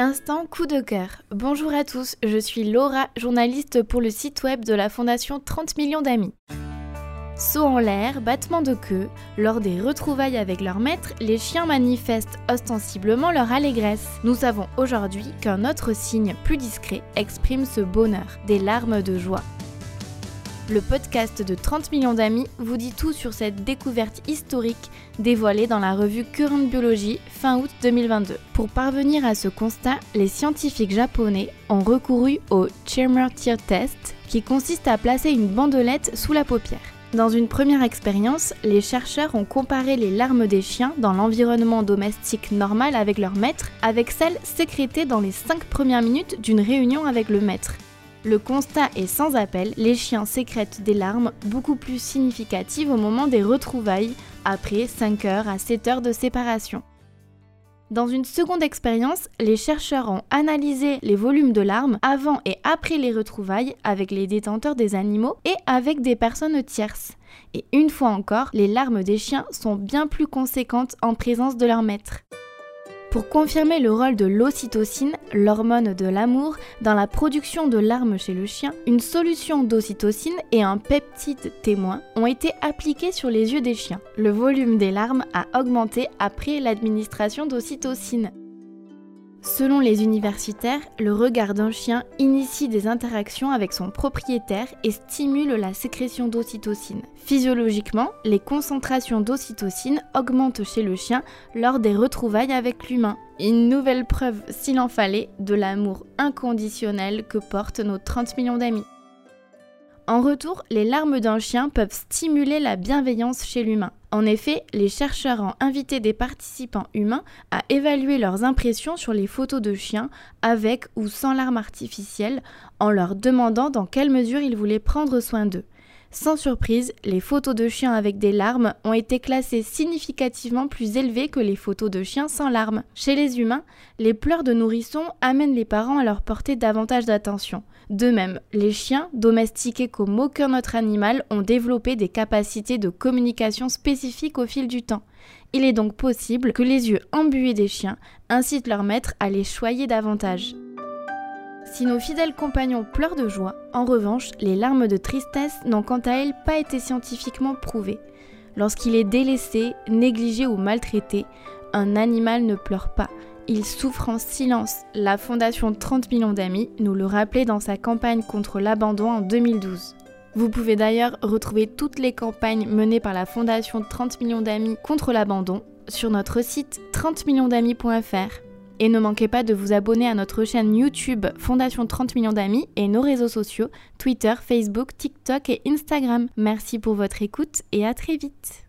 Instant coup de cœur. Bonjour à tous, je suis Laura, journaliste pour le site web de la fondation 30 millions d'amis. Saut en l'air, battement de queue, lors des retrouvailles avec leur maître, les chiens manifestent ostensiblement leur allégresse. Nous savons aujourd'hui qu'un autre signe plus discret exprime ce bonheur, des larmes de joie. Le podcast de 30 millions d'amis vous dit tout sur cette découverte historique dévoilée dans la revue Current Biology fin août 2022. Pour parvenir à ce constat, les scientifiques japonais ont recouru au Chamber Tear Test qui consiste à placer une bandelette sous la paupière. Dans une première expérience, les chercheurs ont comparé les larmes des chiens dans l'environnement domestique normal avec leur maître avec celles sécrétées dans les 5 premières minutes d'une réunion avec le maître. Le constat est sans appel, les chiens sécrètent des larmes beaucoup plus significatives au moment des retrouvailles, après 5 heures à 7 heures de séparation. Dans une seconde expérience, les chercheurs ont analysé les volumes de larmes avant et après les retrouvailles avec les détenteurs des animaux et avec des personnes tierces. Et une fois encore, les larmes des chiens sont bien plus conséquentes en présence de leur maître. Pour confirmer le rôle de l'ocytocine, l'hormone de l'amour, dans la production de larmes chez le chien, une solution d'ocytocine et un peptide témoin ont été appliqués sur les yeux des chiens. Le volume des larmes a augmenté après l'administration d'ocytocine. Selon les universitaires, le regard d'un chien initie des interactions avec son propriétaire et stimule la sécrétion d'ocytocine. Physiologiquement, les concentrations d'ocytocine augmentent chez le chien lors des retrouvailles avec l'humain. Une nouvelle preuve, s'il en fallait, de l'amour inconditionnel que portent nos 30 millions d'amis. En retour, les larmes d'un chien peuvent stimuler la bienveillance chez l'humain. En effet, les chercheurs ont invité des participants humains à évaluer leurs impressions sur les photos de chiens avec ou sans larmes artificielles en leur demandant dans quelle mesure ils voulaient prendre soin d'eux. Sans surprise, les photos de chiens avec des larmes ont été classées significativement plus élevées que les photos de chiens sans larmes. Chez les humains, les pleurs de nourrissons amènent les parents à leur porter davantage d'attention. De même, les chiens, domestiqués comme aucun autre animal, ont développé des capacités de communication spécifiques au fil du temps. Il est donc possible que les yeux embués des chiens incitent leur maître à les choyer davantage. Si nos fidèles compagnons pleurent de joie, en revanche, les larmes de tristesse n'ont quant à elles pas été scientifiquement prouvées. Lorsqu'il est délaissé, négligé ou maltraité, un animal ne pleure pas, il souffre en silence. La Fondation 30 millions d'amis nous le rappelait dans sa campagne contre l'abandon en 2012. Vous pouvez d'ailleurs retrouver toutes les campagnes menées par la Fondation 30 millions d'amis contre l'abandon sur notre site 30millionsdamis.fr. Et ne manquez pas de vous abonner à notre chaîne YouTube Fondation 30 millions d'amis et nos réseaux sociaux Twitter, Facebook, TikTok et Instagram. Merci pour votre écoute et à très vite.